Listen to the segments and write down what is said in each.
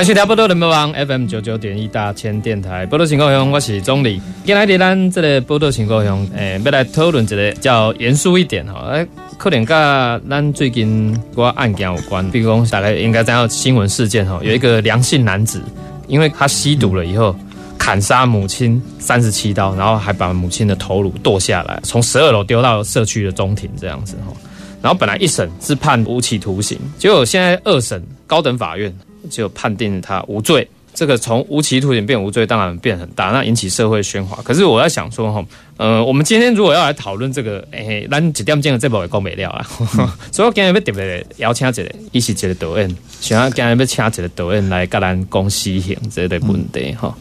欢迎收听波多人民网 FM 九九点一大千电台。波多情况乡，我是钟理。今日咱这个波多情况乡，诶，要来讨论一个较严肃一点哈。诶，可能跟咱最近个案件有关。比如讲，大概应该知道新闻事件哈，有一个梁姓男子，因为他吸毒了以后，砍杀母亲三十七刀，然后还把母亲的头颅剁下来，从十二楼丢到社区的中庭这样子哈。然后本来一审是判无期徒刑，结果现在二审高等法院。就判定他无罪，这个从无期徒刑变无罪，当然变很大，那引起社会喧哗。可是我在想说哈，呃，我们今天如果要来讨论这个，诶，咱几点钟的这部也讲没了啊。所以我今日要特别邀请一个，伊是一个导演，想要今日要请一个导演来跟咱讲死刑这类问题哈。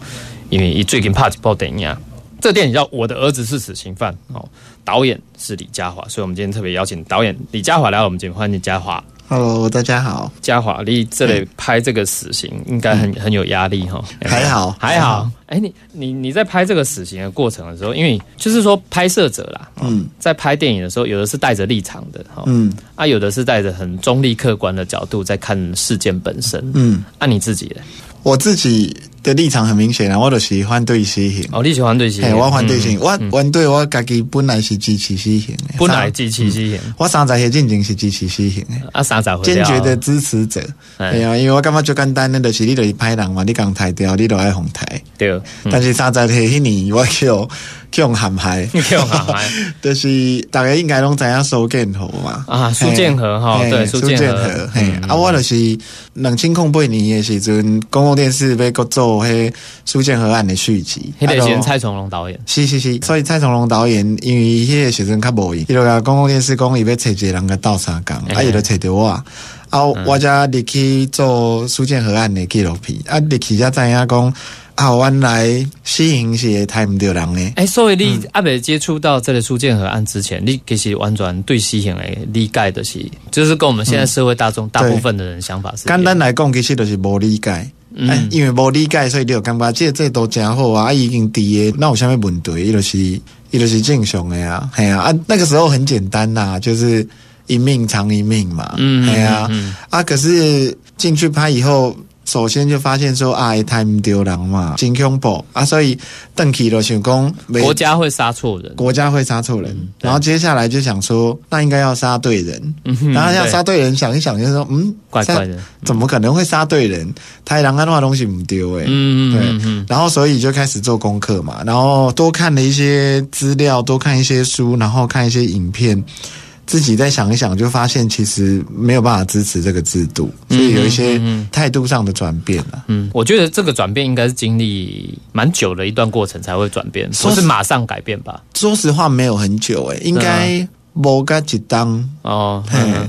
因为伊最近拍一部电影，这电影叫《我的儿子是死刑犯》，哦，导演是李佳华，所以我们今天特别邀请导演李佳华来我们节目，欢迎佳华。Hello，大家好。嘉华，你这里拍这个死刑应该很很有压力哈。还好，还好。哎，你你你在拍这个死刑的过程的时候，因为就是说拍摄者啦，嗯，在拍电影的时候，有的是带着立场的哈，嗯，啊，有的是带着很中立客观的角度在看事件本身，嗯，按你自己的，我自己。的立场很明显啊，我就是反对死刑。哦，你喜欢对死刑？我反对死刑。我反对我家己本来是支持死刑的。本来支持死刑。我三十岁进前是支持死刑的。啊，三十岁坚决的支持者。哎呀，因为我感觉最简单的，就是你就是歹人嘛，你刚抬掉，你就爱红台。对。但是三十岁迄年，我就。用喊牌，用喊牌，就是大家应该拢知影苏建和嘛。啊，苏建和哈，对，苏建和。嘿，啊，我就是两千空八年的时阵，公共电视被搁做迄苏建河岸的续集。迄个是蔡崇隆导演。是是是，所以蔡崇隆导演因为迄个时阵较无闲，伊就甲公共电视讲伊要找一个人甲斗相共，啊，伊就找着我，啊，我则入去做苏建河岸的纪录片，啊，入去才知影讲。啊，原来死刑是太唔对人呢。哎，所以你阿未接触到这个苏建和案之前，你其实完全对死刑诶理解的是，就是跟我们现在社会大众大部分的人想法是。简单来讲，其实就是无理解。嗯，因为无理解，所以你就感觉这这都真好啊，已经伫诶，那有啥物问题？伊就是伊就是正常诶啊，系啊。啊，那个时候很简单呐，就是一命偿一命嘛。嗯，系啊。啊，可是进去拍以后。首先就发现说啊，太唔丢人嘛，真恐怖啊！所以邓启的想讲，国家会杀错人，国家会杀错人。然后接下来就想说，那应该要杀对人。然后要杀对人，想一想就说，嗯，怪怪的，怎么可能会杀对人？太狼安话东西唔丢哎，嗯嗯对。然后所以就开始做功课嘛，然后多看了一些资料，多看一些书，然后看一些影片。自己再想一想，就发现其实没有办法支持这个制度，所以有一些态度上的转变了。嗯，我觉得这个转变应该是经历蛮久的一段过程才会转变，不是马上改变吧？说实话，没有很久诶，应该某个几当哦。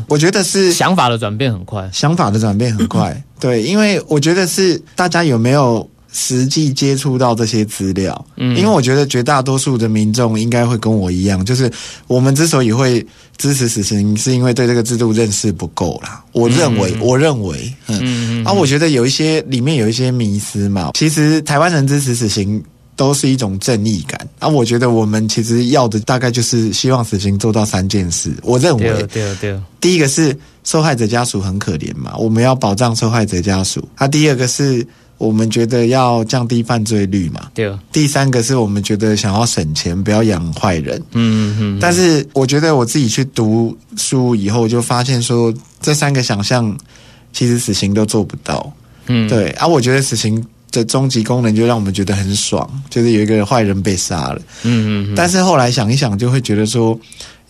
我觉得是想法的转变很快，想法的转变很快。对，因为我觉得是大家有没有。实际接触到这些资料，嗯，因为我觉得绝大多数的民众应该会跟我一样，就是我们之所以会支持死刑，是因为对这个制度认识不够啦。我认为，我认为，嗯，嗯啊，我觉得有一些里面有一些迷思嘛。其实台湾人支持死刑都是一种正义感啊。我觉得我们其实要的大概就是希望死刑做到三件事。我认为，对对，第一个是受害者家属很可怜嘛，我们要保障受害者家属。啊，第二个是。我们觉得要降低犯罪率嘛？对。第三个是我们觉得想要省钱，不要养坏人。嗯嗯嗯。但是我觉得我自己去读书以后，就发现说这三个想象其实死刑都做不到。嗯。对。啊，我觉得死刑的终极功能就让我们觉得很爽，就是有一个坏人被杀了。嗯嗯。但是后来想一想，就会觉得说，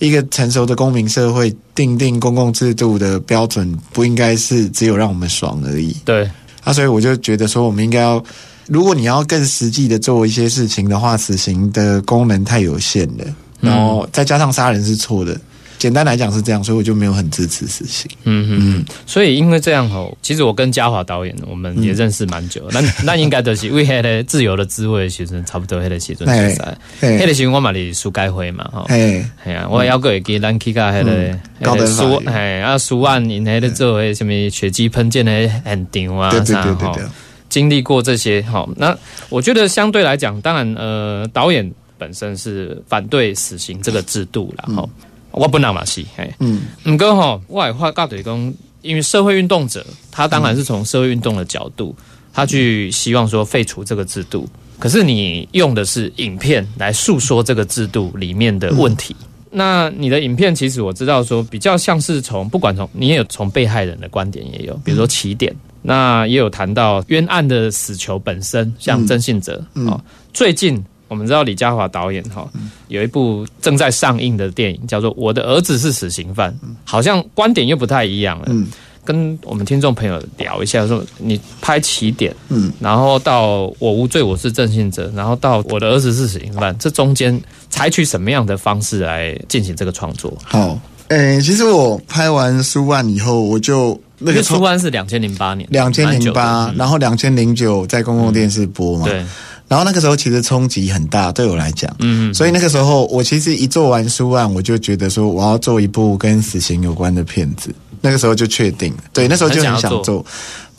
一个成熟的公民社会定定公共制度的标准，不应该是只有让我们爽而已。对。啊，所以我就觉得说，我们应该要，如果你要更实际的做一些事情的话，死刑的功能太有限了，然后再加上杀人是错的，简单来讲是这样，所以我就没有很支持死刑。嗯嗯嗯，所以因为这样吼，其实我跟嘉华导演我们也认识蛮久，那那应该就是为迄个自由的滋味的时阵，差不多迄个时阵出赛，迄个时阵我嘛是书改会嘛吼，哎系啊，我还个会记咱去到迄个高登书，哎啊书案因迄个做迄什么血迹喷溅的现场啊，对对对对对，经历过这些好，那我觉得相对来讲，当然呃导演本身是反对死刑这个制度了哈。我本来嘛是，嘿，嗯，唔过吼，我也话告对讲，因为社会运动者，他当然是从社会运动的角度，他去希望说废除这个制度。可是你用的是影片来诉说这个制度里面的问题。那你的影片其实我知道说，比较像是从不管从你也有从被害人的观点也有，比如说起点，那也有谈到冤案的死囚本身，像郑信哲啊，最近。我们知道李嘉华导演哈有一部正在上映的电影叫做《我的儿子是死刑犯》，好像观点又不太一样了。嗯，跟我们听众朋友聊一下，说你拍起点，嗯，然后到我无罪，我是正信者，然后到我的儿子是死刑犯，这中间采取什么样的方式来进行这个创作？好，诶，其实我拍完《书案》以后，我就那个《书案》是两千零八年，两千零八，然后两千零九在公共电视播嘛，对。然后那个时候其实冲击很大，对我来讲，嗯，所以那个时候我其实一做完书案，我就觉得说我要做一部跟死刑有关的片子，那个时候就确定，对，那时候就很想做。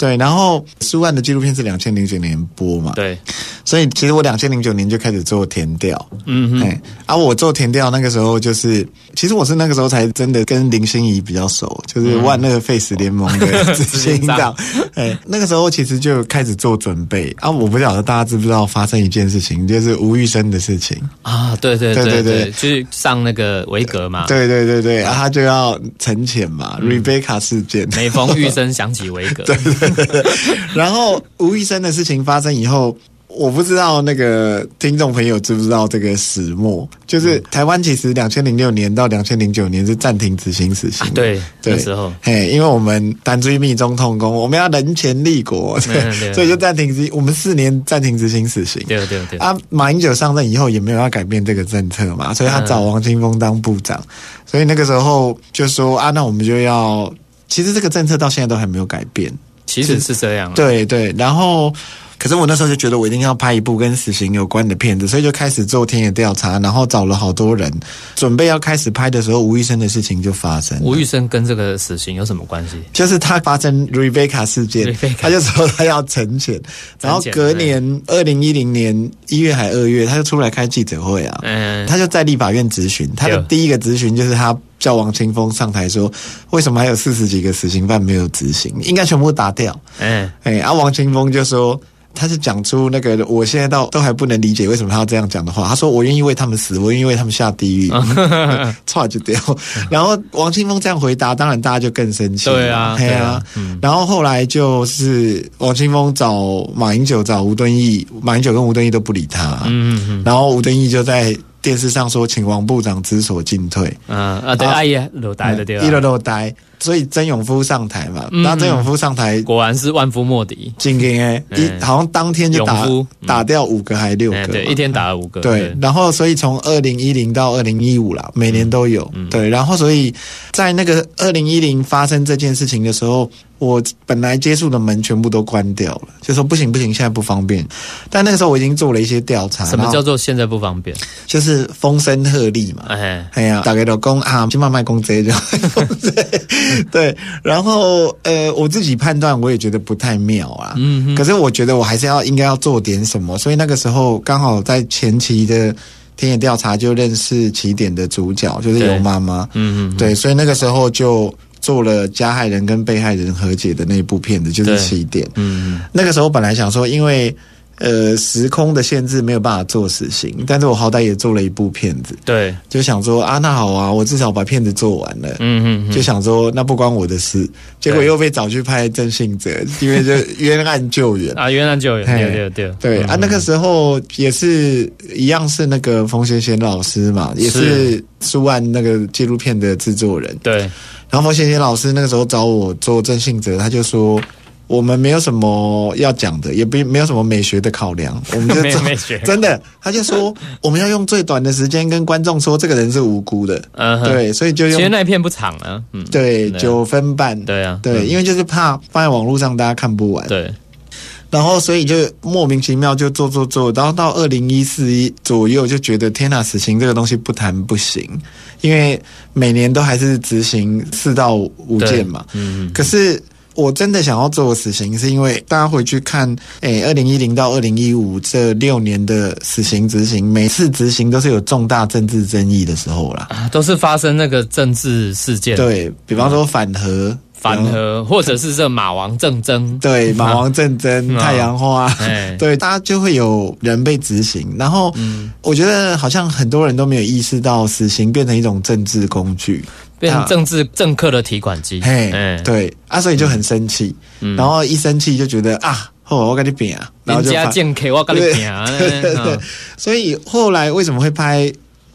对，然后苏万的纪录片是两千零九年播嘛？对，所以其实我两千零九年就开始做填调，嗯哼，啊，我做填调那个时候就是，其实我是那个时候才真的跟林心怡比较熟，就是万那个 Face 联盟的执行长，哎，那个时候其实就开始做准备。啊，我不晓得大家知不知道发生一件事情，就是吴玉生的事情。啊，对对对对对，就是上那个维格嘛，对对对对，啊，他就要沉潜嘛，Rebecca 事件，每逢玉生想起维格，对 对。然后吴医生的事情发生以后，我不知道那个听众朋友知不知道这个始末，就是台湾其实两千零六年到两千零九年是暂停执行死刑，对，那时候，嘿，因为我们单追密中痛工，我们要人权立国，所以就暂停执，我们四年暂停执行死刑，对对对。啊，马英九上任以后也没有要改变这个政策嘛，所以他找王清峰当部长，所以那个时候就说啊，那我们就要，其实这个政策到现在都还没有改变。其实是这样，对对，然后，可是我那时候就觉得我一定要拍一部跟死刑有关的片子，所以就开始做田野调查，然后找了好多人，准备要开始拍的时候，吴玉生的事情就发生。吴玉生跟这个死刑有什么关系？就是他发生 Rebecca 事件，他就说他要沉潜，然后隔年二零一零年一月还二月，他就出来开记者会啊，嗯，他就在立法院质询，他的第一个咨询就是他。叫王清峰上台说，为什么还有四十几个死刑犯没有执行？应该全部打掉。嗯，哎，啊，王清峰就说，他是讲出那个，我现在到都还不能理解为什么他要这样讲的话。他说，我愿意为他们死，我愿意为他们下地狱，错就掉。然后王清峰这样回答，当然大家就更生气。对啊，对啊。然后后来就是王清峰找马英九，找吴敦义，马英九跟吴敦义都不理他。嗯嗯嗯。然后吴敦义就在。电视上说，请王部长知所进退。嗯啊，对，阿姨落呆的对吧？一路落呆，所以曾永夫上台嘛。那曾永夫上台，果然是万夫莫敌。今天哎，一好像当天就打打掉五个还六个，对，一天打了五个。对，然后所以从二零一零到二零一五了，每年都有。对，然后所以在那个二零一零发生这件事情的时候。我本来接触的门全部都关掉了，就说不行不行，现在不方便。但那个时候我已经做了一些调查。什么叫做现在不方便？就是风声鹤唳嘛。哎，哎呀，大概都公啊，去慢慢公这就。对，然后呃，我自己判断我也觉得不太妙啊。嗯。可是我觉得我还是要应该要做点什么，所以那个时候刚好在前期的田野调查就认识起点的主角，就是尤妈妈。嗯嗯。对，所以那个时候就。做了加害人跟被害人和解的那部片子，就是起点。嗯，那个时候本来想说，因为呃时空的限制没有办法做死刑，但是我好歹也做了一部片子。对，就想说啊，那好啊，我至少把片子做完了。嗯嗯，就想说那不关我的事，结果又被找去拍郑信哲，因为就 冤案救援啊，冤案救援，对对对对啊，那个时候也是一样，是那个冯贤贤老师嘛，也是书案那个纪录片的制作人。对。然后冯贤贤老师那个时候找我做郑信哲，他就说：“我们没有什么要讲的，也不没有什么美学的考量，我们就没做美学。真的，他就说 我们要用最短的时间跟观众说这个人是无辜的，嗯哼，对，所以就用其实那一片不长啊，嗯，对对九分半，对啊，对，嗯。因为就是怕放在网络上大家看不完，对，然后所以就莫名其妙就做做做，然后到二零一四一左右就觉得天呐，死刑这个东西不谈不行，因为每年都还是执行四到五件嘛。嗯，可是我真的想要做死刑，是因为大家回去看，诶，二零一零到二零一五这六年的死刑执行，每次执行都是有重大政治争议的时候啦。啊都是发生那个政治事件，，对比方说反核、反核或者是这马王政争，对马王政争、嗯太阳花。哎，对，大家就会有人被执行，然后嗯，我觉得好像很多人都没有意识到，死刑变成一种政治工具，变成政治政客的提款机，嘿，哎，对啊，所以就很生气，嗯。然后一生气就觉得啊，后我跟你比啊，然后人家就拍剑客我跟你拼啊，对对对。嗯，所以后来为什么会拍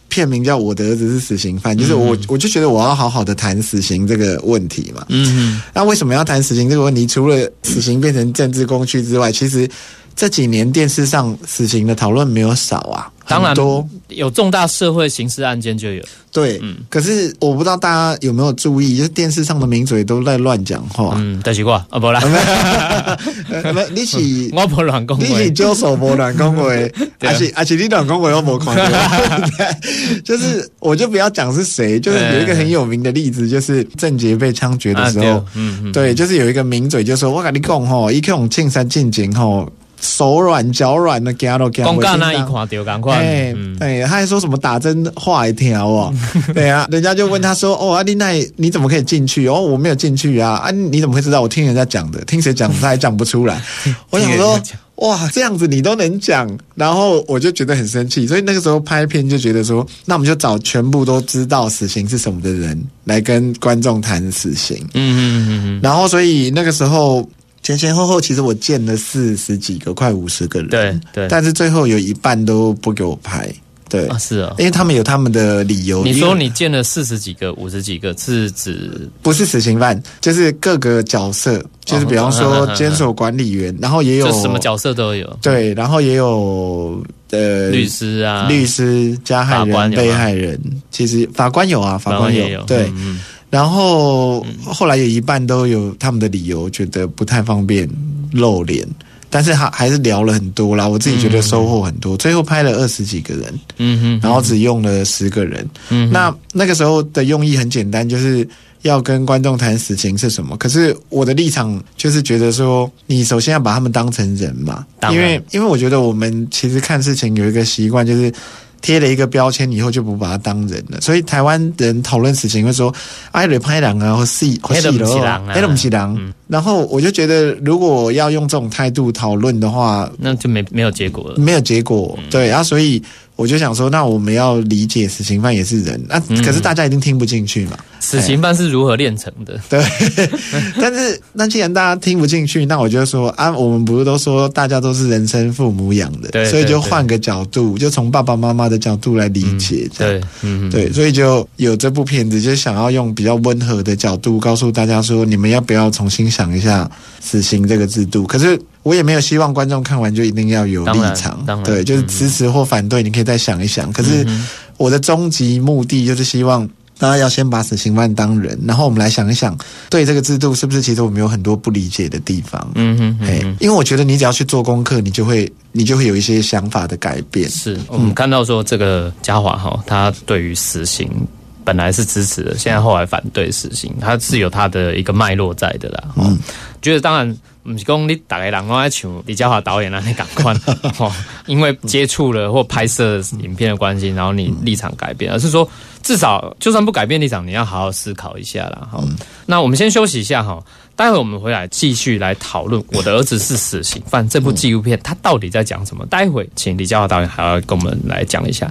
片名叫《我的儿子是死刑犯》？就是我嗯。我就觉得我要好好的谈死刑这个问题嘛。嗯。那为什么要谈死刑这个问题？除了死刑变成政治工具之外，其实这几年电视上死刑的讨论没有少啊，当然多。有重大社会刑事案件就有，对，嗯可是我不知道大家有没有注意，就是电视上的名嘴都在乱讲话。嗯，但是我啊不啦，呃不 你是我不乱讲话，你是教手不 乱讲话，而且而且你乱讲话我无看到。就是我就不要讲是谁，就是有一个很有名的例子，就是郑杰被枪决的时候，嗯嗯，对，就是有一个名嘴就说：“我跟你讲吼，一用庆山进京吼，手软脚软的，惊都惊不公干那一叮当看到赶快，哎他还说什么打针话一条哦，对啊，人家就问他说：“哦，阿丽奈，你怎么可以进去？哦，我没有进去啊，啊，你怎么会知道？我听人家讲的，听谁讲他还讲不出来。”我想说哇，这样子你都能讲，然后我就觉得很生气，所以那个时候拍片就觉得说，那我们就找全部都知道死刑是什么的人来跟观众谈死刑。嗯嗯嗯嗯。然后所以那个时候前前后后，其实我见了四十几个，快五十个人，对对但是最后有一半都不给我拍，对，嗯，啊是哦。因为他们有他们的理由。你说你见了四十几个、五十几个，是指不是死刑犯，就是各个角色，就是比方说监守管理员，然后也有什么角色都有，对，然后也有呃律师啊，律师、加害人、法官被害人，其实法官有啊，法官也有，对。嗯然后后来有一半都有他们的理由，觉得不太方便露脸，但是还还是聊了很多啦。我自己觉得收获很多，最后拍了二十几个人，嗯哼，然后只用了十个人。嗯那那个时候的用意很简单，就是要跟观众谈死情是什么。可是我的立场就是觉得说，你首先要把他们当成人嘛，因为因为我觉得我们其实看事情有一个习惯，就是。贴了一个标签以后就不把他当人了，所以台湾人讨论死刑会说“哎，雷拍狼啊，或戏或戏黑的不是了人啊，黑的不是狼。嗯”。然后我就觉得，如果要用这种态度讨论的话，那就没没有结果了。没有结果，对啊，所以我就想说，那我们要理解死刑犯也是人，那、嗯可是大家一定听不进去嘛，死刑犯是如何炼成的？对。但是那既然大家听不进去，那我就说啊，我们不是都说大家都是人生父母养的，对所以就换个角度，就从爸爸妈妈的角度来理解。对，嗯，对，所以就有这部片子，就想要用比较温和的角度告诉大家说，你们要不要重新想一下死刑这个制度？可是我也没有希望观众看完就一定要有立场对，就是嗯支持或反对，你可以再想一想。可是我的终极目的就是希望。大家要先把死刑犯当人，然后我们来想一想，对这个制度是不是其实我们有很多不理解的地方？嗯哼哎。因为我觉得你只要去做功课，你就会你就会有一些想法的改变。是我们看到说这个嘉华哈，他对于死刑本来是支持的，现在后来反对死刑，他是有他的一个脉络在的啦。嗯，觉得当然不是讲你大概人都爱像李嘉华导演那那赶快 哦，因为接触了或拍摄影片的关系，然后你立场改变，而是说至少就算不改变立场，你要好好思考一下啦。哈、那我们先休息一下哈，待会我们回来继续来讨论《我的儿子是死刑犯》这部纪录片，它到底在讲什么？待会请李嘉华导演还要跟我们来讲一下。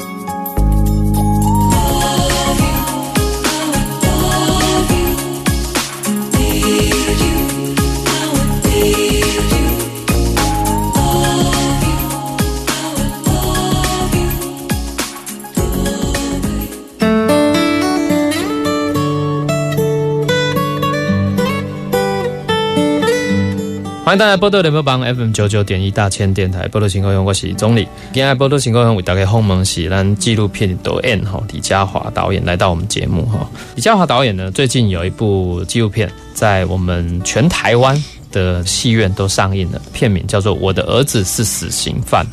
欢迎大家波多联播帮 FM 九九点一大千电台波多情况用，我是总理。今天波多情况用为大家访问是咱纪录片导演哈李嘉华导演来到我们节目哈。李嘉华导演呢，最近有一部纪录片在我们全台湾的戏院都上映了，片名叫做《我的儿子是死刑犯》。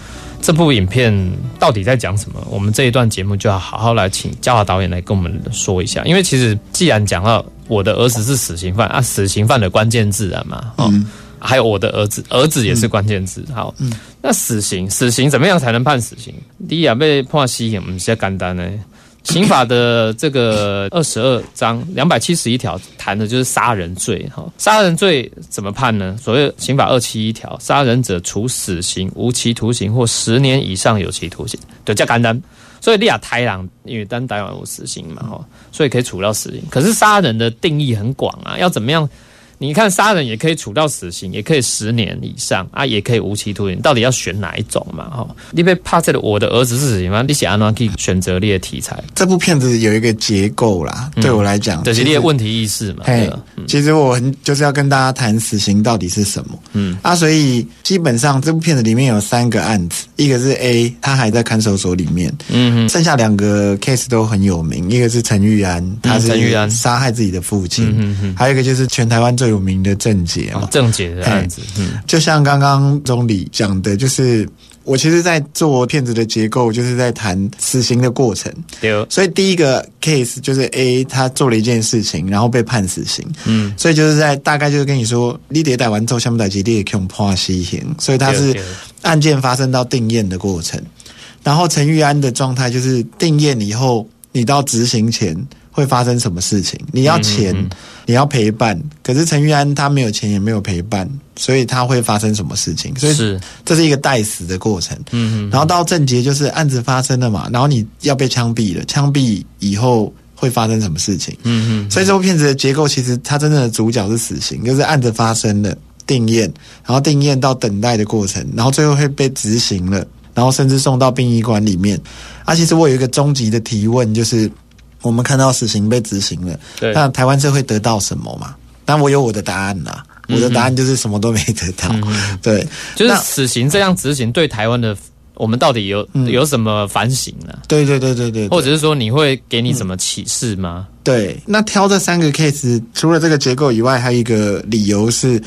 这部影片到底在讲什么？我们这一段节目就要好好来请嘉华导演来跟我们说一下。因为其实既然讲到我的儿子是死刑犯啊，死刑犯的关键字啊嘛，哦。还有我的儿子，儿子也是关键字。好，那死刑，死刑怎么样才能判死刑？第一啊，被判死刑，我们比较简单呢。刑法的这个 二十二章两百七十一条谈的就是杀人罪。哈，杀人罪怎么判呢？所谓刑法二七一条，杀人者处死刑、无期徒刑或十年以上有期徒刑，对，叫简单。所以利亚台郎因为单台湾有死刑嘛，哈，所以可以处到死刑。可是杀人的定义很广啊，要怎么样？你看，杀人也可以处到死刑，也可以十年以上啊，也可以无期徒刑。到底要选哪一种嘛？哈，你被怕这个我的儿子是死刑吗？你想安可以选择列题材？这部片子有一个结构啦，对我来讲，就是列问题意识嘛。嘿，其实我很就是要跟大家谈死刑到底是什么。嗯啊，所以基本上这部片子里面有三个案子，一个是 A，他还在看守所里面。嗯哼，剩下两个 case 都很有名，一个是陈玉安，他是陈玉安杀害自己的父亲。嗯哼，还有一个就是全台湾最有名的郑捷嘛，郑捷的案子，嗯，就像刚刚总理讲的，就是我其实，在做片子的结构，就是在谈死刑的过程。对，所以第一个 case 就是 A，他做了一件事情，然后被判死刑。嗯，所以就是在大概就是跟你说，你得逮完之后，下面逮几列可用判死刑，所以他是案件发生到定验的过程。然后陈玉安的状态就是定验以后，你到执行前。会发生什么事情？你要钱，你要陪伴。可是陈玉安他没有钱，也没有陪伴，所以他会发生什么事情？所以是这是一个待死的过程。嗯，然后到正结就是案子发生了嘛，然后你要被枪毙了，枪毙以后会发生什么事情？嗯嗯。所以这部片子的结构其实它真正的主角是死刑，就是案子发生了定验，然后定验到等待的过程，然后最后会被执行了，然后甚至送到殡仪馆里面。啊，其实我有一个终极的提问，就是。我们看到死刑被执行了，那台湾社会得到什么嘛？但我有我的答案啦，我的答案就是什么都没得到。对，就是死刑这样执行对台湾的我们到底有有什么反省呢？对对对对对，或者是说你会给你什么启示吗？对，那挑这三个 case，除了这个结构以外，还有一个理由是，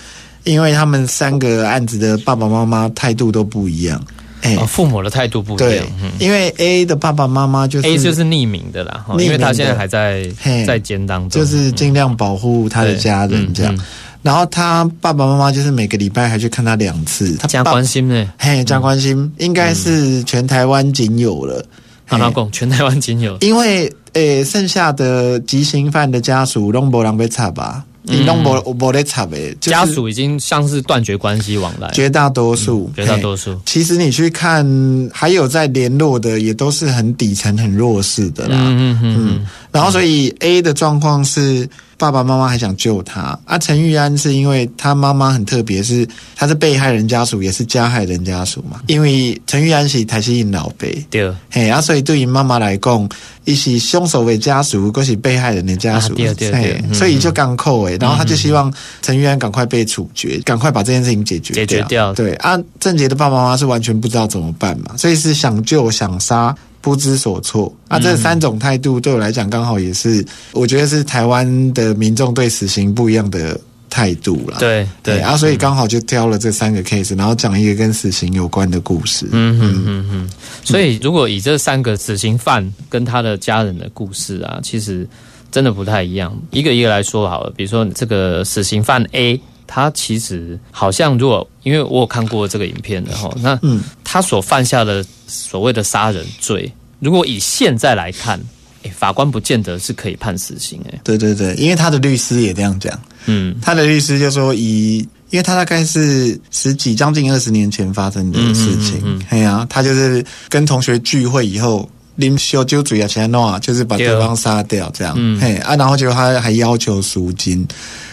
因为他们三个案子的爸爸妈妈态度都不一样。哎，父母的态度不一样。因为 A 的爸爸妈妈就是 A 就是匿名的啦，因为他现在还在在监当中，就是尽量保护他的家人这样。然后他爸爸妈妈就是每个礼拜还去看他两次，他加关心呢，嘿，加关心，应该是全台湾仅有了。好，老公，全台湾仅有，因为诶，剩下的极刑犯的家属拢无人被查吧。你拢无无咧插诶，家属已经像是断绝关系往来，绝大多数，绝大多数。其实你去看，还有在联络的，也都是很底层、很弱势的啦。嗯嗯嗯。然后，所以 A 的状况是。爸爸妈妈还想救他啊！陈玉安是因为他妈妈很特别，是他是被害人家属，也是加害人家属嘛。因为陈玉安是台西印老辈，对，嘿啊，所以对于妈妈来讲，一是凶手为家属，或是被害人的家属，对对对，所以就刚扣诶，然后他就希望陈玉安赶快被处决，赶快把这件事情解决解决掉。对啊，郑杰的爸爸妈妈是完全不知道怎么办嘛，所以是想救想杀。不知所措啊！这三种态度对我来讲，刚好也是我觉得是台湾的民众对死刑不一样的态度啦。对对啊，所以刚好就挑了这三个 case，然后讲一个跟死刑有关的故事。嗯嗯嗯嗯。所以如果以这三个死刑犯跟他的家人的故事啊，其实真的不太一样。一个一个来说好了，比如说这个死刑犯 A，他其实好像如果因为我有看过这个影片的哈，那他所犯下的。所谓的杀人罪，如果以现在来看，诶法官不见得是可以判死刑诶。对对对，因为他的律师也这样讲，嗯他的律师就说以，因为他大概是十几将近二十年前发生的事情嗯嗯嗯，哎呀、他就是跟同学聚会以后。啉烧酒醉啊，啊，就是把对方杀掉这样，嗯嘿啊，然后结果他还要求赎金，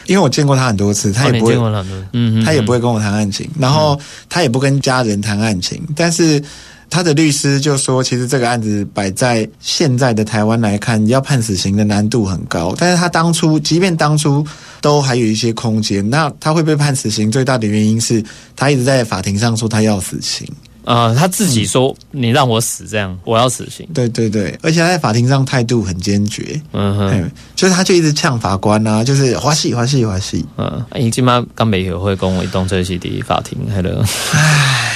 因为我见过他很多次，他也不会见过很多，嗯嗯，他也不会跟我谈案情，然后他也不跟家人谈案情，但是他的律师就说，其实这个案子摆在现在的台湾来看，要判死刑的难度很高。但是他当初，即便当初都还有一些空间，那他会被判死刑，最大的原因是他一直在法庭上说他要死刑。啊、他自己说你让我死，这样我要死刑。对对对，而且他在法庭上态度很坚决，嗯哼，嗯，就是他就一直呛法官啊，就是花戏花戏花戏。嗯，伊即马刚美协会跟我动这是第法庭，还了，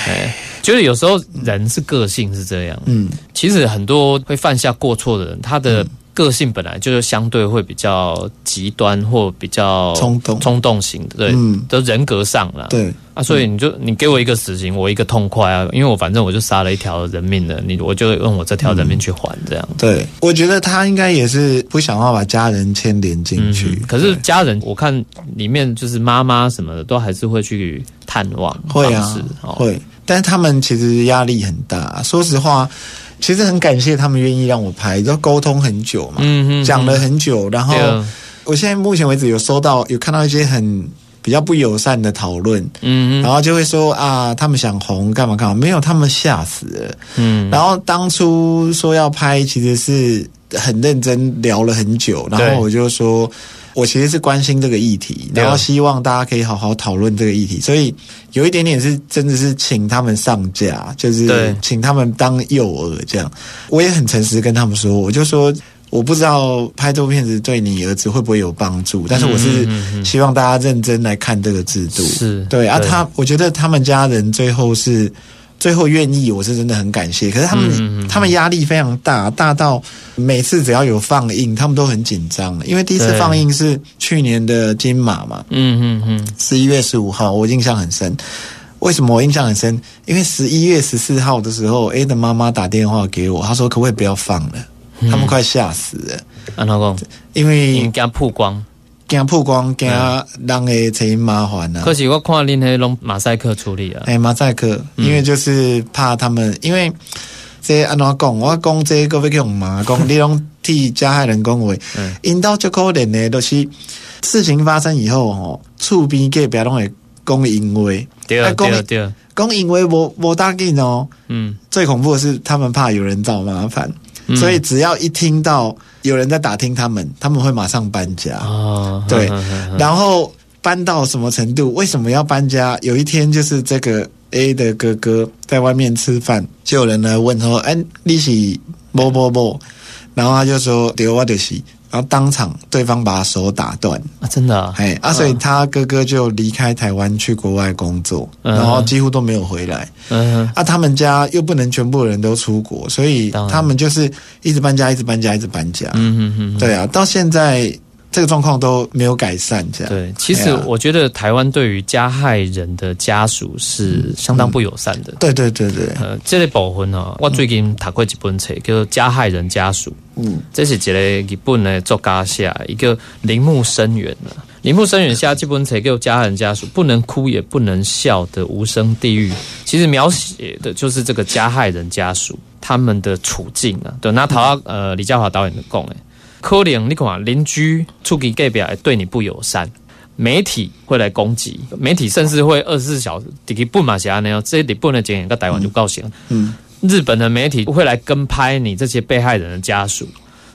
哎，觉得有时候人是个性是这样，嗯，其实很多会犯下过错的人，他的个性本来就是相对会比较极端或比较冲动。冲动型的，对，嗯。都人格上了，对，啊，所以你就你给我一个死刑，我一个痛快啊，因为我反正我就杀了一条人命了，你我就用我这条人命去还这样。对，我觉得他应该也是不想要把家人牵连进去。嗯可是家人，我看里面就是妈妈什么的，都还是会去探望，会啊会，但是他们其实压力很大。说实话，其实很感谢他们愿意让我拍，都沟通很久嘛，讲了很久。然后我现在目前为止有收到，有看到一些很比较不友善的讨论，然后就会说啊，他们想红干嘛干嘛，没有，他们吓死了。嗯，然后当初说要拍，其实是很认真聊了很久，然对后我就说。我其实是关心这个议题，然后希望大家可以好好讨论这个议题，所以有一点点是真的是请他们上架，就是请他们当诱饵这样。我也很诚实跟他们说，我就说我不知道拍这部片子对你儿子会不会有帮助，但是我是希望大家认真来看这个制度。是对啊，他我觉得他们家人最后是最后愿意，我是真的很感谢。可是他们、他们压力非常大，大到每次只要有放映，他们都很紧张。因为第一次放映是去年的金马嘛，嗯嗯嗯，十一月十五号，我印象很深。为什么我印象很深？因为十一月十四号的时候，A 的妈妈打电话给我，她说可不可以不要放了？嗯他们快吓死了，安怎讲？因为应该曝光。惊曝光，惊人诶找麻烦啊。可是我看恁迄拢马赛克处理啊，哎，马赛克，因为就是怕他们，因为这安怎讲？我讲这个要用骂，讲你拢替加害人讲话。嗯，因到最可怜的，就是事情发生以后吼，厝边隔壁拢会讲因为对啊讲对对，讲因为无无答应哦。嗯，最恐怖的是，他们怕有人找麻烦，嗯所以只要一听到有人在打听他们，他们会马上搬家。哦，对然后搬到什么程度？为什么要搬家？有一天就是这个 A 的哥哥在外面吃饭，就有人来问说：“哎，你是某某某？”然后他就说：“对，我就是。”然后当场对方把手打断，啊，真的啊，哎啊，所以他哥哥就离开台湾去国外工作，嗯然后几乎都没有回来。嗯哼，啊，他们家又不能全部人都出国，所以他们就是一直搬家，一直搬家，一直搬家。嗯哼哼哼。对啊，到现在这个状况都没有改善，这样。对，其实我觉得台湾对于加害人的家属是相当不友善的。对对对对，呃，这个部分哦，我最近读过一本册，叫做《加害人家属》。嗯，这是一个日本的作家写的一个铃木生源啊。铃木生源下这本册叫《加害人家属》，不能哭也不能笑的无声地狱，其实描写的就是这个加害人家属他们的处境啊。对，那头呃李嘉华导演的讲诶，可能你看邻居出去隔壁会对你不友善。媒体会来攻击，媒体甚至会二十四小时，日本嘛是安尼哦，这日本的经验跟台湾就高兴。嗯，日本的媒体会来跟拍你这些被害人的家属，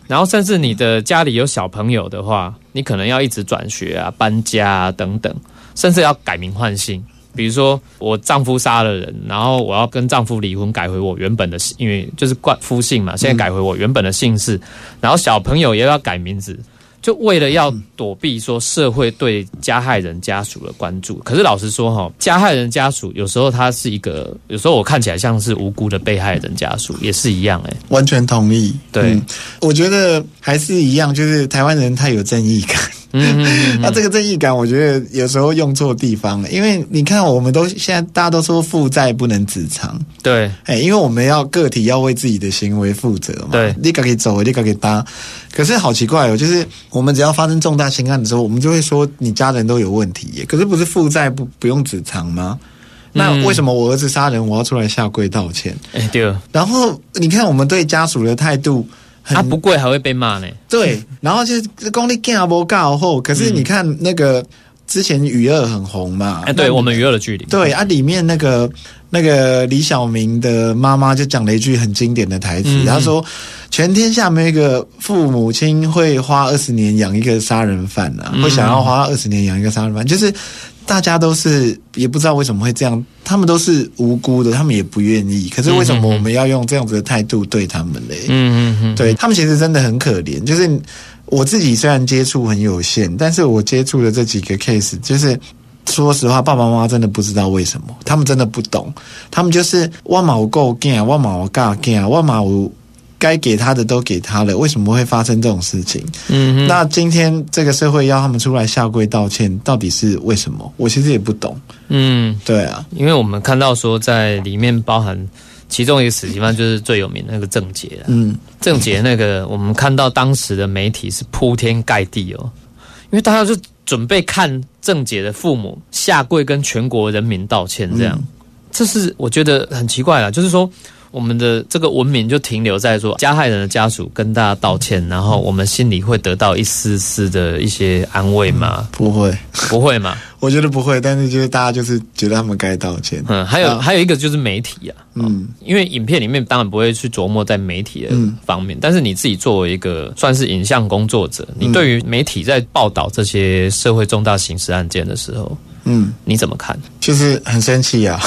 然后甚至你的家里有小朋友的话，你可能要一直转学啊、搬家啊等等，甚至要改名换姓。比如说，我丈夫杀了人，然后我要跟丈夫离婚，改回我原本的姓，因为就是冠夫姓嘛，现在改回我原本的姓氏，然后小朋友也要改名字，就为了要躲避说社会对加害人家属的关注。可是老实说哈，加害人家属有时候他是一个，有时候我看起来像是无辜的被害人家属，也是一样哎、完全同意。对嗯我觉得还是一样，就是台湾人太有正义感。嗯那这个正义感，我觉得有时候用错地方了，因为你看，我们都现在大家都说负债不能自偿，对，哎，因为我们要个体要为自己的行为负责嘛。对你敢给走，你敢给搭。可是好奇怪哦，就是我们只要发生重大刑案的时候，我们就会说你家人都有问题耶。可是不是负债不不用自偿吗？那为什么我儿子杀人，我要出来下跪道歉？哎、对，然后你看我们对家属的态度很他、不贵还会被骂呢。对，然后就是功力干不够后，可是你看那个之前雨二很红嘛，哎、对我们娱乐的距离，对啊，里面那个那个李小明的妈妈就讲了一句很经典的台词，嗯。她说：“全天下没有一个父母亲会花二十年养一个杀人犯啊，嗯。会想要花二十年养一个杀人犯，就是大家都是也不知道为什么会这样，他们都是无辜的，他们也不愿意，可是为什么我们要用这样子的态度对他们嘞？嗯嗯嗯，对他们其实真的很可怜。就是我自己虽然接触很有限，但是我接触的这几个 case，就是说实话，爸爸妈妈真的不知道为什么，他们真的不懂，他们就是我毛够干，我毛尬干，我毛该给他的都给他了，为什么会发生这种事情？嗯哼，那今天这个社会要他们出来下跪道歉，到底是为什么？我其实也不懂。嗯，对啊，因为我们看到说在里面包含其中一个死刑犯就是最有名的那个郑捷啊，嗯，郑杰那个我们看到当时的媒体是铺天盖地哦，因为大家就准备看郑杰的父母下跪跟全国人民道歉，这样，嗯这是我觉得很奇怪了，就是说。我们的这个文明就停留在说加害人的家属跟大家道歉，然后我们心里会得到一丝丝的一些安慰吗？不会，不会吗？我觉得不会，但是就是大家就是觉得他们该道歉。嗯，还有、啊还有一个就是媒体啊，嗯因为影片里面当然不会去琢磨在媒体的嗯方面，但是你自己作为一个算是影像工作者，你对于媒体在报道这些社会重大刑事案件的时候，嗯。你怎么看？就是很生气啊，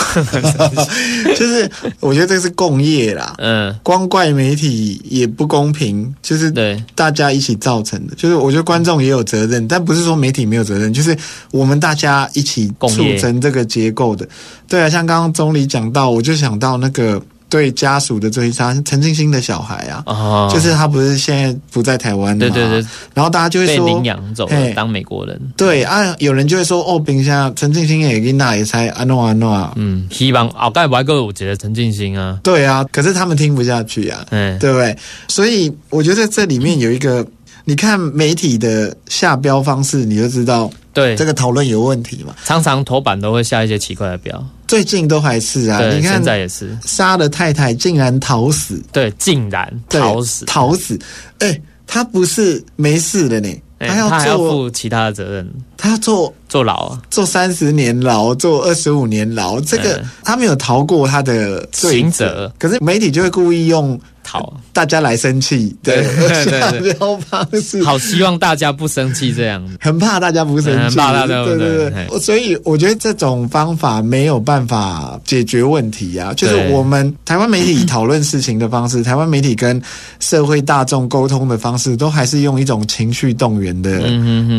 就是我觉得这是共业啦，嗯，光怪媒体也不公平，就是对，大家一起造成的。就是我觉得观众也有责任，但不是说媒体没有责任，就是我们大家一起促成这个结构的。对啊，像刚刚总理讲到，我就想到那个对家属的追杀，陈静心的小孩啊。哦，就是他不是现在不在台湾嘛？对对对，然后大家就会被说，领养走了当美国人。对啊，有人就会说，哦，冰箱陈静心也跟那也猜安诺安诺啊，嗯，希望啊盖不还够我觉得陈进兴啊，对啊，可是他们听不下去啊，嗯，对不对？所以我觉得这里面有一个，你看媒体的下标方式，你就知道对这，个讨论有问题嘛。常常头版都会下一些奇怪的标，最近都还是啊，你看现在也是，杀了太太竟然逃死，对，竟然逃死，逃死，哎，他不是没事的呢，哎他要负其他的责任，他要坐。坐牢啊，做三十年牢，坐二十五年牢，这个嗯他没有逃过他的罪刑责。可是媒体就会故意用逃。大家来生气对对 对下标方式，好希望大家不生气，这样。很怕大家不生气，很怕大家对对对。对，所以我觉得这种方法没有办法解决问题啊。就是我们台湾媒体讨论事情的方式，台湾媒体跟社会大众沟通的方式，都还是用一种情绪动员的、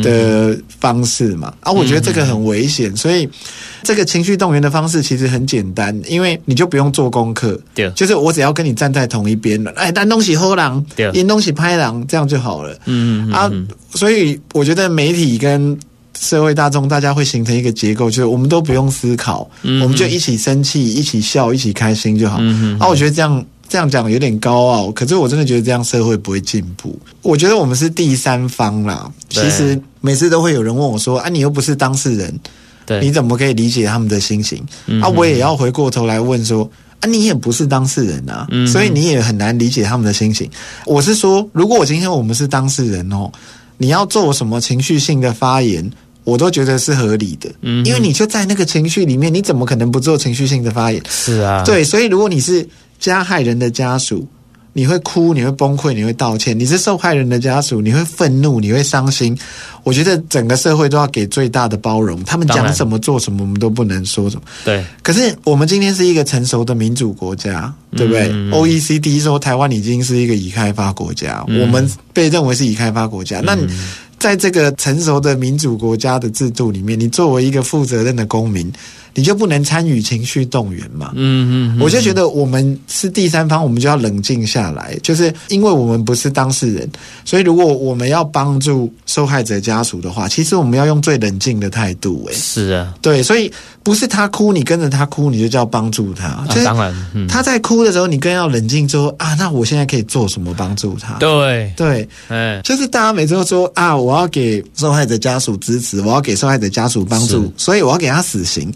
的方式嘛。啊，我觉得这个很危险，所以这个情绪动员的方式其实很简单，因为你就不用做功课，对。就是我只要跟你站在同一边了，哎，但东西喝狼对，因东西拍狼，这样就好了。嗯嗯啊，所以我觉得媒体跟社会大众大家会形成一个结构，就是我们都不用思考，嗯我们就一起生气、一起笑、一起开心就好。嗯啊，我觉得这样这样讲有点高傲，可是我真的觉得这样社会不会进步。我觉得我们是第三方啦，其实每次都会有人问我说：“啊，你又不是当事人，你怎么可以理解他们的心情？”嗯啊，我也要回过头来问说。啊，你也不是当事人啊，嗯所以你也很难理解他们的心情。我是说，如果我今天我们是当事人哦，你要做什么情绪性的发言，我都觉得是合理的，嗯因为你就在那个情绪里面，你怎么可能不做情绪性的发言？是啊，对，所以如果你是加害人的家属，你会哭，你会崩溃，你会道歉；你是受害人的家属，你会愤怒，你会伤心。我觉得整个社会都要给最大的包容，他们讲什么做什么，我们都不能说什么。对，可是我们今天是一个成熟的民主国家，对不对、嗯 o e c d 说台湾已经是一个已开发国家，嗯我们被认为是已开发国家。那你在这个成熟的民主国家的制度里面，你作为一个负责任的公民，你就不能参与情绪动员嘛？嗯嗯，我就觉得我们是第三方，我们就要冷静下来，就是因为我们不是当事人，所以如果我们要帮助受害者家属的话，其实我们要用最冷静的态度、哎，是啊，对，所以不是他哭，你跟着他哭，你就叫帮助他，啊就是当然，嗯，他在哭的时候，你更要冷静说啊，那我现在可以做什么帮助他？对，对，哎，就是大家每次都说啊，我要给受害者家属支持，我要给受害者家属帮助，所以我要给他死刑。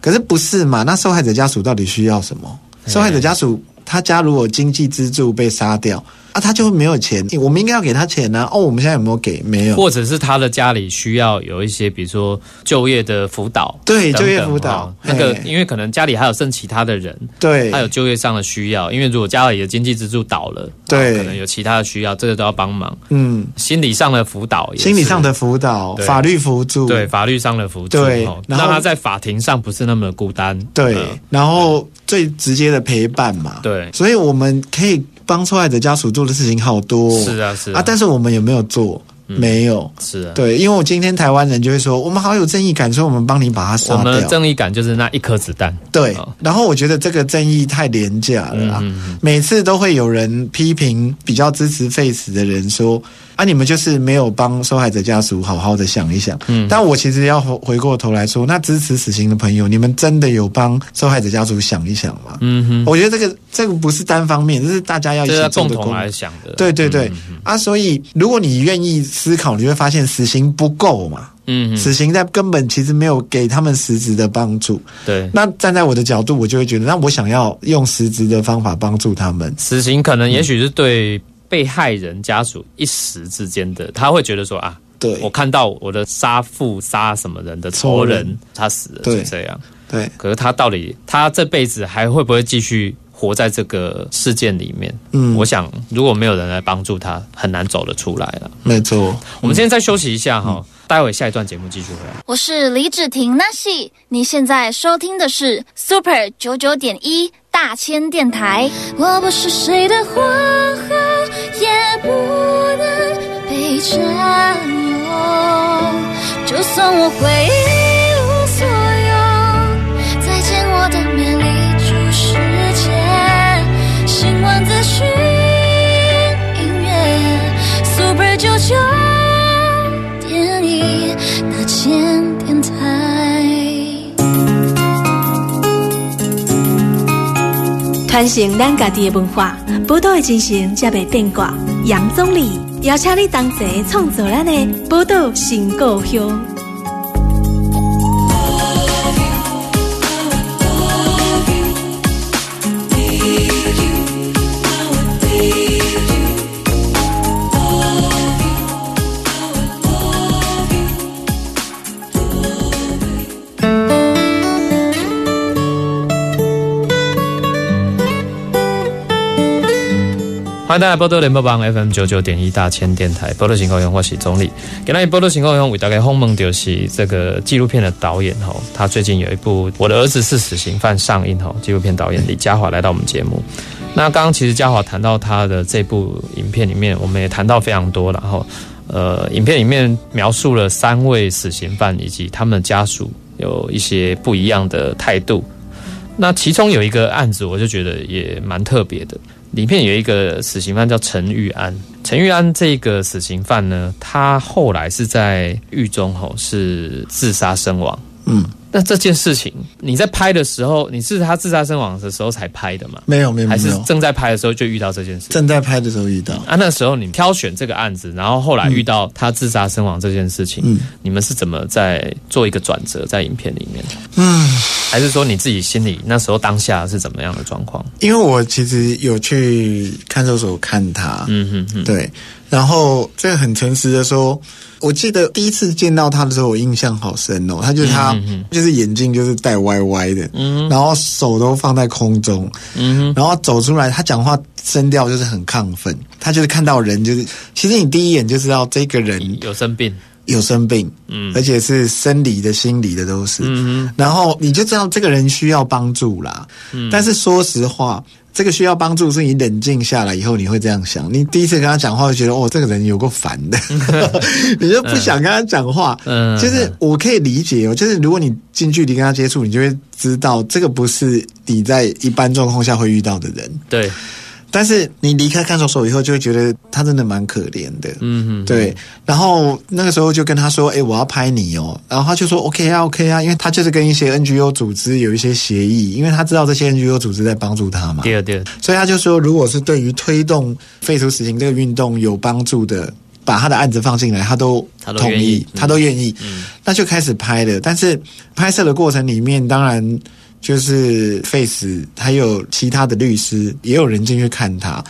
可是不是嘛？那受害者家属到底需要什么？哎受害者家属他家如果经济支柱被杀掉啊，他就没有钱，我们应该要给他钱呢、哦，我们现在有没有给？没有。或者是他的家里需要有一些，比如说就业的辅导，对等等就业辅导哦那个因为可能家里还有剩其他的人，对。他有就业上的需要，因为如果家里的经济支柱倒了，对。哦可能有其他的需要，这个都要帮忙。嗯，心理上的辅导心理上的辅导、法律辅助，对法律上的辅助，对让他在法庭上不是那么孤单。对，嗯。然后最直接的陪伴嘛，对。所以我们可以帮受害者家属做的事情好多、是啊是啊，但是我们有没有做？没有。是啊，对，因为我今天台湾人就会说，我们好有正义感，所以我们帮你把它我杀掉。们的正义感就是那一颗子弹。对哦，然后我觉得这个正义太廉价了啦。嗯每次都会有人批评比较支持 Face 的人说：“啊，你们就是没有帮受害者家属好好的想一想。”嗯，但我其实要回回过头来说，那支持死刑的朋友，你们真的有帮受害者家属想一想吗？嗯哼，我觉得这个这个不是单方面，这是大家要一起共同来想的。对对对、啊，所以如果你愿意思考，你就会发现死刑不够嘛。嗯，死刑在根本其实没有给他们实质的帮助。对。那站在我的角度，我就会觉得，那我想要用实质的方法帮助他们。死刑可能也许是对被害人家属一时之间的，他会觉得说啊，对我看到我的杀父杀什么人的仇人仇人他死了，对就这样。对可是他到底他这辈子还会不会继续活在这个事件里面？嗯我想如果没有人来帮助他，很难走得出来了。没错。我们今天再休息一下哈，待会下一段节目继续回来。我是李芷婷那系，你现在收听的是 Super 九九点一大千电台。我不是谁的皇后，也不能被占有。就算我会一无所有，再见我的美丽主世界。新闻资讯、音乐，Super 九九点一大千电台。传承咱家己的文化，宝岛的精神才袂变卦。杨总理邀请你同齐创作咱的宝岛新故乡。欢迎大家波多联播榜 FM 九九点一大千电台，波多情况用我是总理。今天波多情况用为大家轰梦就是这个纪录片的导演吼，他最近有一部《我的儿子是死刑犯》上映吼，纪录片导演李嘉华来到我们节目。那刚刚其实嘉华谈到他的这部影片里面，我们也谈到非常多，然后呃，影片里面描述了三位死刑犯以及他们家属有一些不一样的态度。那其中有一个案子，我就觉得也蛮特别的。里面有一个死刑犯叫陈玉安，陈玉安这个死刑犯呢，他后来是在狱中吼是自杀身亡。嗯，那这件事情你在拍的时候，你是他自杀身亡的时候才拍的吗？没有没有还是，正在拍的时候就遇到这件事？正在拍的时候遇到。啊，那时候你挑选这个案子，然后后来遇到他自杀身亡这件事情，嗯你们是怎么在做一个转折在影片里面？嗯，还是说你自己心里那时候当下是怎么样的状况？因为我其实有去看守所看他，嗯哼哼，对，然后这个很诚实的说，我记得第一次见到他的时候，我印象好深哦。他就是他，就是眼镜就是戴歪歪的，然后手都放在空中，嗯然后走出来，他讲话声调就是很亢奋。他就是看到人，就是其实你第一眼就知道这个人，有生病，有生病，嗯而且是生理的、心理的都是。嗯然后你就知道这个人需要帮助啦。但是说实话，这个需要帮助，是你冷静下来以后你会这样想。你第一次跟他讲话，就觉得哦，这个人有够烦的，你就不想跟他讲话。嗯就是我可以理解哦，就是如果你近距离跟他接触，你就会知道这个不是你在一般状况下会遇到的人。对，但是你离开看守所以后，就会觉得他真的蛮可怜的。嗯嗯，对，然后那个时候就跟他说：“哎、我要拍你哦。”然后他就说：“OK 啊，OK 啊，因为他就是跟一些 NGO 组织有一些协议，因为他知道这些 NGO 组织在帮助他嘛，第二第二，所以他就说，如果是对于推动废除死刑这个运动有帮助的，把他的案子放进来，他都同意，他都愿意，嗯。那就开始拍了。但是拍摄的过程里面，当然就是 Face，还有其他的律师，也有人进去看他，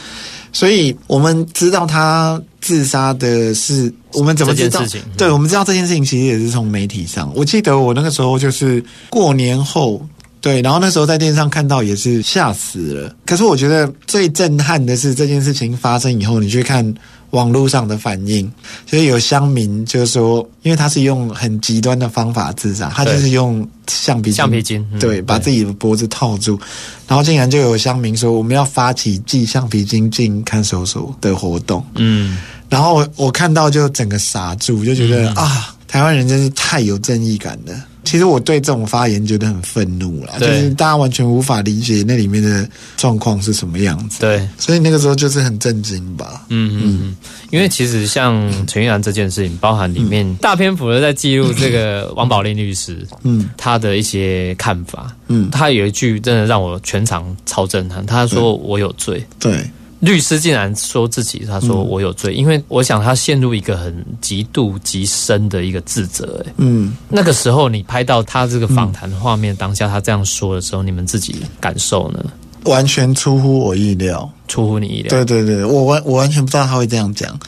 所以我们知道他自杀的是，我们怎么知道对，我们知道这件事情其实也是从媒体上。我记得我那个时候就是过年后。对，然后那时候在电视上看到也是吓死了。可是我觉得最震撼的是这件事情发生以后，你去看网络上的反应，所以有乡民就是说，因为他是用很极端的方法自杀，他就是用橡皮筋橡皮筋嗯对，把自己的脖子套住，然后竟然就有乡民说，我们要发起寄橡皮筋进看守所的活动。嗯，然后我我看到就整个傻住，就觉得、啊，台湾人真是太有正义感了。其实我对这种发言觉得很愤怒啦，就对是大家完全无法理解那里面的状况是什么样子。对，所以那个时候就是很震惊吧。嗯嗯嗯，因为其实像陈玉兰这件事情，包含里面大篇幅的在记录这个王宝林律师，嗯他的一些看法。嗯，他有一句真的让我全场超震撼，他说我有罪。对，律师竟然说自己，他说我有罪，因为我想他陷入一个很极度极深的一个自责。哎，嗯，那个时候你拍到他这个访谈画面，当下他这样说的时候，你们自己感受呢？完全出乎我意料。出乎你意料。对对对，我完我完全不知道他会这样讲，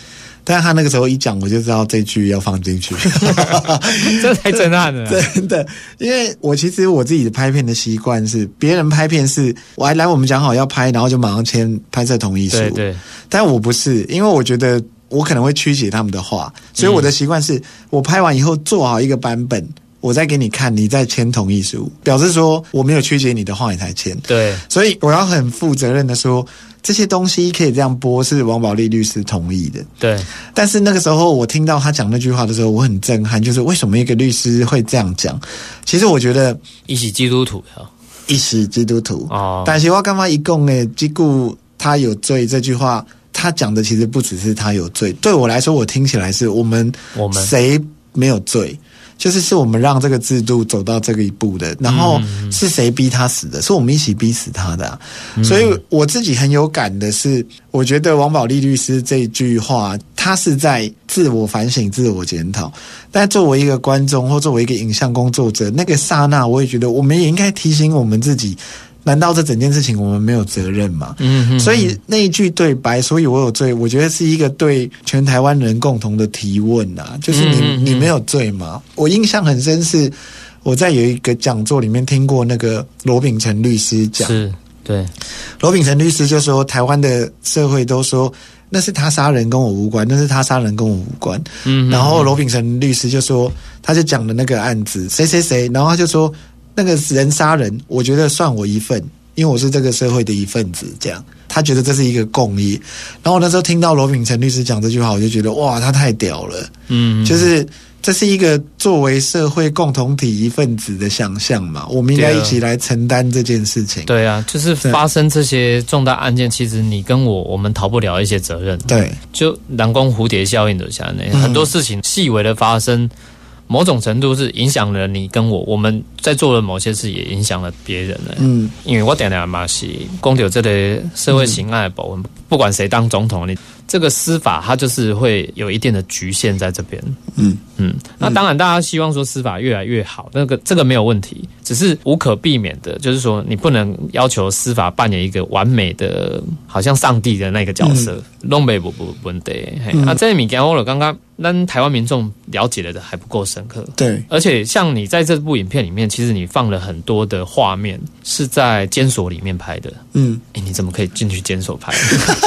但是他那个时候一讲，我就知道这句要放进去。这太震撼了。真的，因为我其实我自己的拍片的习惯是，别人拍片是我还来我们讲好要拍，然后就马上签拍摄同意书。对对，但我不是，因为我觉得我可能会曲解他们的话，所以我的习惯是我拍完以后做好一个版本，我再给你看，你再签同意书，表示说我没有曲解你的话，你才签。对，所以我要很负责任的说，这些东西可以这样播，是王宝利律师同意的。对，但是那个时候我听到他讲那句话的时候，我很震撼，就是为什么一个律师会这样讲？其实我觉得一起基督徒呀。一起基督徒，哦，但是我干嘛一共诶？基故他有罪这句话，他讲的其实不只是他有罪。对我来说，我听起来是我们我们谁没有罪？就是是我们让这个制度走到这个一步的，然后是谁逼他死的？是我们一起逼死他的、啊。所以我自己很有感的是，我觉得王宝利律师这句话，他是在自我反省、自我检讨。但作为一个观众或作为一个影像工作者，那个刹那，我也觉得我们也应该提醒我们自己。难道这整件事情我们没有责任吗？嗯哼所以那一句对白，所以我有罪，我觉得是一个对全台湾人共同的提问啊，就是你、你没有罪吗？我印象很深是我在有一个讲座里面听过那个罗秉成律师讲，是，对，罗秉成律师就说，台湾的社会都说那是他杀人跟我无关，那是他杀人跟我无关。嗯，然后罗秉成律师就说，他就讲的那个案子谁谁谁，然后他就说那个人杀人，我觉得算我一份，因为我是这个社会的一份子，这样他觉得这是一个共益。然后我那时候听到罗秉成律师讲这句话，我就觉得哇，他太屌了，嗯，就是。这是一个作为社会共同体一份子的想象嘛，我们应该一起来承担这件事情。对啊，就是发生这些重大案件，其实你跟我，我们逃不了一些责任。对就蓝光蝴蝶效应的下那，嗯很多事情细微的发生，某种程度是影响了你跟我，我们在做的某些事也影响了别人了。嗯，因为我点点嘛是公有这类社会情爱的保温，不管谁当总统，你这个司法它就是会有一定的局限在这边。嗯嗯，那当然大家希望说司法越来越好，那个这个没有问题，只是无可避免的，就是说你不能要求司法扮演一个完美的，好像上帝的那个角色，弄没不不问题。嘿，嗯啊，这些物件我了刚刚咱台湾民众了解的还不够深刻。对，而且像你在这部影片里面，其实你放了很多的画面是在监所里面拍的。嗯，哎，你怎么可以进去监所拍？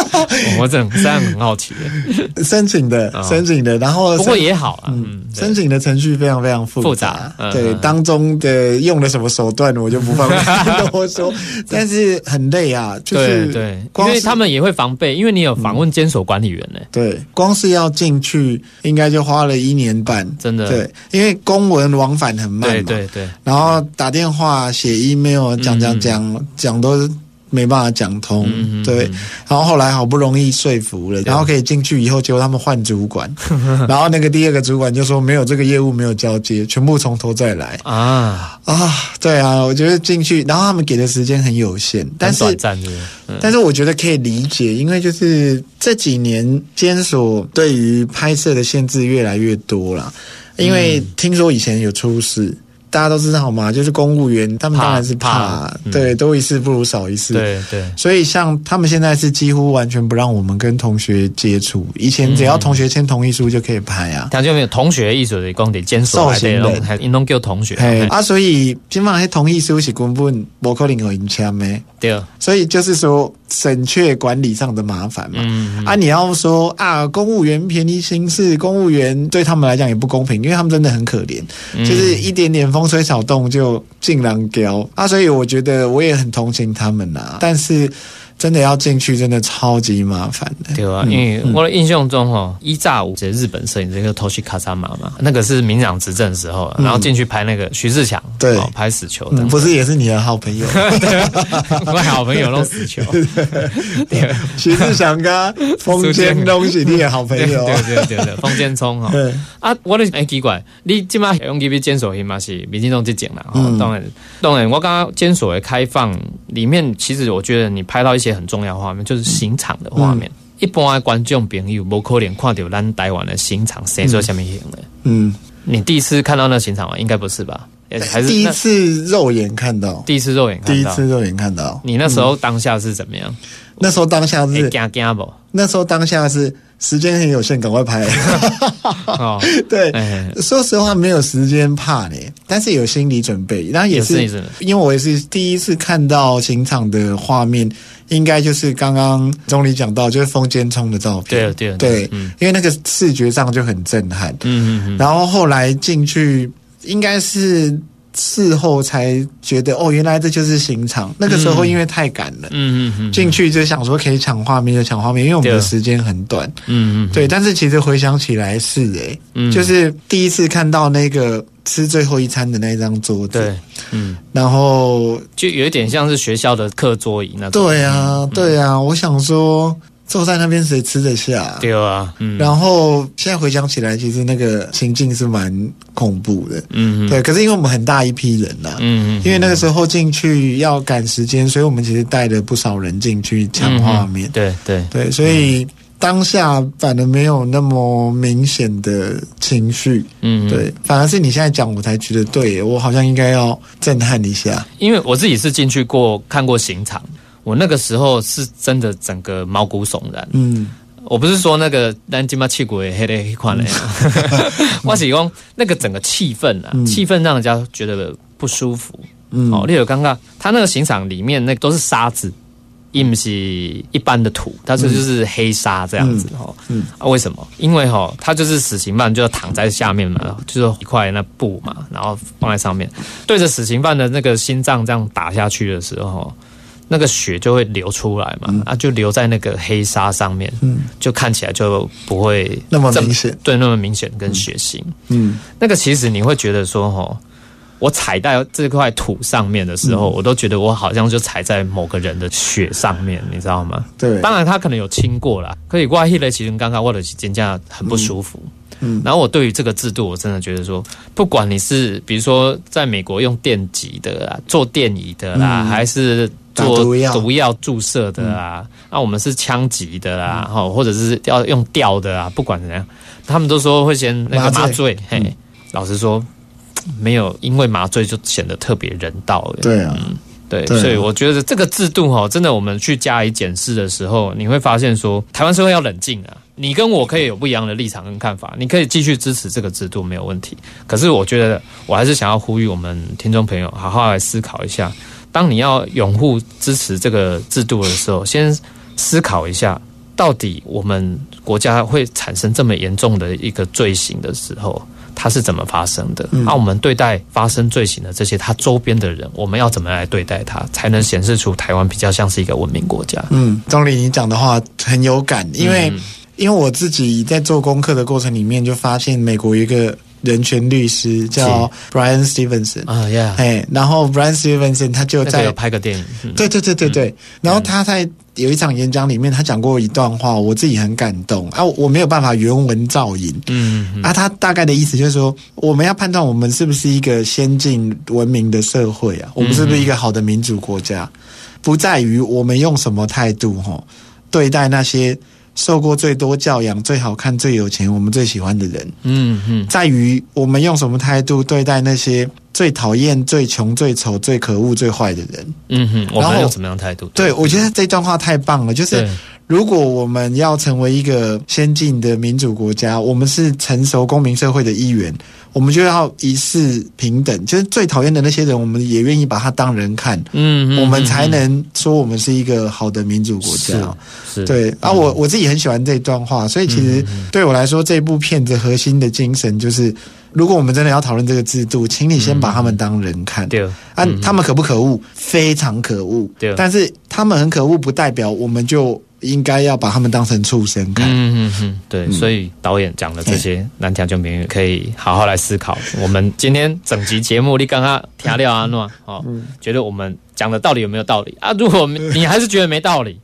我真的这样很好奇耶。申请的哦。申请的，然后不过也好啊，嗯，申请的程序非常非常复复杂嗯对，嗯当中的用了什么手段我就不方便 多说，但是很累啊，就是因为他们也会防备，因为你有访问监守管理员呢。对，光是要进去应该就花了一年半，真的。对，因为公文往返很慢嘛，对对对，然后打电话、写 email 讲讲讲讲都没办法讲通，嗯对。然后后来好不容易说服了，然后可以进去以后，结果他们换主管，然后那个第二个主管就说没有这个业务没有交接，全部从头再来啊，啊！对啊，我觉得进去，然后他们给的时间很有限，但很是但是我觉得可以理解，因为就是这几年监所对于拍摄的限制越来越多了，因为嗯听说以前有出事。大家都知道嘛，就是公务员，他们当然是怕，怕嗯对，多一事不如少一事。，对对，所以像他们现在是几乎完全不让我们跟同学接触，以前只要同学签同意书就可以拍啊。他就没有同学意思的讲得监守还得受刑人弄，还弄叫同学。嘿嘿啊，所以今晚迄同意书是根本不可能有人签的。对，所以就是说省却管理上的麻烦嘛。嗯啊，你要说啊，公务员便宜行事，公务员对他们来讲也不公平，因为他们真的很可怜，嗯就是一点点风风吹草动就进狼雕啊。所以我觉得我也很同情他们呐、但是真的要进去，真的超级麻烦的。对啊，因为我的印象中哈，一炸五这日本摄影这个头绪卡萨马嘛，那个是民党执政的时候，然后进去拍那个徐志强，对。哦拍死囚的。嗯，，不是也是你的好朋友？我好朋友弄死囚，对徐志强跟风间东是你的好朋对友。对对对对，风间聪哈。对啊，我的哎奇怪，你即马用去监所嘛是民进党这种啦，吼、嗯。当然当然，我刚刚监所的开放里面，其实我觉得你拍到一些很重要画面，就是刑场的画面。一般的观众朋友无可能看到咱台湾的刑场生做什么刑的。嗯，你第一次看到那刑场吗？应该不是吧？还是第一次肉眼看到，第一次肉眼看到。第一次肉眼看到。你那时候当下是怎么样？那时候当下会是惊惊不？那时候当下是时间很有限，赶快拍。哦，对，哎，说实话没有时间怕呢，但是有心理准备。然后也是也是也是因为我也是第一次看到刑场的画面，应该就是刚刚钟离讲到，就是风间冲的照片。对对对，嗯因为那个视觉上就很震撼。嗯嗯嗯，然后后来进去，应该是事后才觉得，哦，原来这就是刑场。那个时候因为太赶了。嗯嗯嗯，进去就想说可以抢画面就抢画面，因为我们的时间很短。嗯嗯，对，但是其实回想起来是诶、嗯就是第一次看到那个吃最后一餐的那张桌子，对，嗯，然后就有一点像是学校的课桌椅那种。对啊，对啊，我想说坐在那边谁吃得下？对啊，嗯，然后现在回想起来，其实那个情境是蛮恐怖的。嗯嗯对，可是因为我们很大一批人呐、嗯嗯，因为那个时候进去要赶时间，所以我们其实带了不少人进去抢画面。对对，对，所以当下反而没有那么明显的情绪。嗯，对，反而是你现在讲，我才觉得对我好像应该要震撼一下。因为我自己是进去过看过刑场，我那个时候是真的整个毛骨悚然。嗯，我不是说那个咱今嘛气骨黑的黑款嘞，我是讲那个整个气氛啊，嗯气氛让人家觉得不舒服。嗯哦，例如刚刚他那个刑场里面那都是沙子，亦不是一般的土，它是就是黑沙这样子哈。嗯啊，为什么？因为哈，他就是死刑犯就要躺在下面嘛，就是一块那布嘛，然后放在上面，对着死刑犯的那个心脏这样打下去的时候，那个血就会流出来嘛，啊，就流在那个黑沙上面，嗯。就看起来就不会那么这明显。对，那么明显跟血腥。嗯。那个其实你会觉得说，哈，我踩在这块土上面的时候，我都觉得我好像就踩在某个人的血上面，你知道吗？对，当然他可能有亲过啦，可以挂一类其实刚刚我的肩胛很不舒服。嗯然后我对于这个制度，我真的觉得说，不管你是比如说在美国用电击的啦，做电椅的啦，嗯。还是做毒药。注射的啊，那、我们是枪击的啦，哈、或者是要用吊的啊，不管怎样，他们都说会先那个麻醉。麻醉。嘿，老实说，没有因为麻醉就显得特别人道。对啊，对，所以我觉得这个制度哈，真的我们去加以检视的时候，你会发现说，台湾社会要冷静啊。你跟我可以有不一样的立场跟看法，你可以继续支持这个制度没有问题。可是我觉得我还是想要呼吁我们听众朋友好好来思考一下，当你要拥护支持这个制度的时候，先思考一下，到底我们国家会产生这么严重的一个罪行的时候。它是怎么发生的？那、我们对待发生罪行的这些他周边的人，我们要怎么来对待他，才能显示出台湾比较像是一个文明国家？嗯，钟理，你讲的话很有感，因为、嗯。因为我自己在做功课的过程里面，就发现美国一个人权律师叫 Brian Stevenson，啊呀，哎，然后 Brian Stevenson 他就在拍个电影，嗯。对对对对对，然后他在有一场演讲里面，他讲过一段话，我自己很感动。啊，我没有办法原文照引。嗯嗯。啊，他大概的意思就是说，我们要判断我们是不是一个先进文明的社会啊，我们是不是一个好的民主国家，不在于我们用什么态度哈对待那些受过最多教养、最好看、最有钱、我们最喜欢的人，嗯嗯在于我们用什么态度对待那些最讨厌、最穷、最丑、最可恶、最坏的人。嗯哼，我然后们用什么样态度？对，我觉得这段话太棒了。就是对如果我们要成为一个先进的民主国家，我们是成熟公民社会的一员，我们就要一视平等。就是最讨厌的那些人，我们也愿意把他当人看，嗯，嗯我们才嗯能说我们是一个好的民主国家。是是对啊，我我自己很喜欢这段话，所以其实对我来说，这部片子核心的精神就是，如果我们真的要讨论这个制度，请你先把他们当人看。对啊，他们可不可恶？非常可恶。对但是他们很可恶，不代表我们就应该要把他们当成畜生看。嗯嗯嗯，对，所以导演讲的这些南条就明可以好好来思考。我们今天整集节目，你刚刚调料阿诺哦，觉得我们讲的到底有没有道理啊？如果你还是觉得没道理，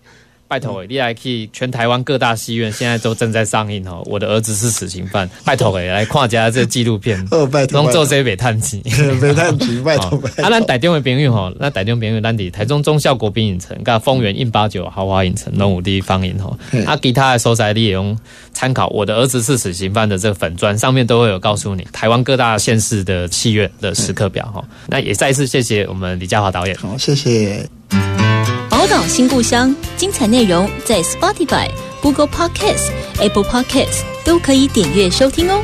拜托诶，你来去全台湾各大戏院现在都正在上映哦。我的儿子是死刑犯，拜托诶，来看一下这纪录片，哦，拜托，拢做这北探钱。没探题，拜托，拜托。啊，咱台中的朋友吼，那台中朋友咱伫台中中校国宾影城、甲丰原印八九豪华影城、龙武地方影吼嗯，啊，其他的所在你也用参考我的儿子是死刑犯的这个粉砖上面都会有告诉你台湾各大县市的戏院的时刻表哈。那也再一次谢谢我们李嘉华导演。好，谢谢。新故乡，精彩内容在 Spotify、Google Podcasts、Apple Podcasts 都可以点阅收听哦。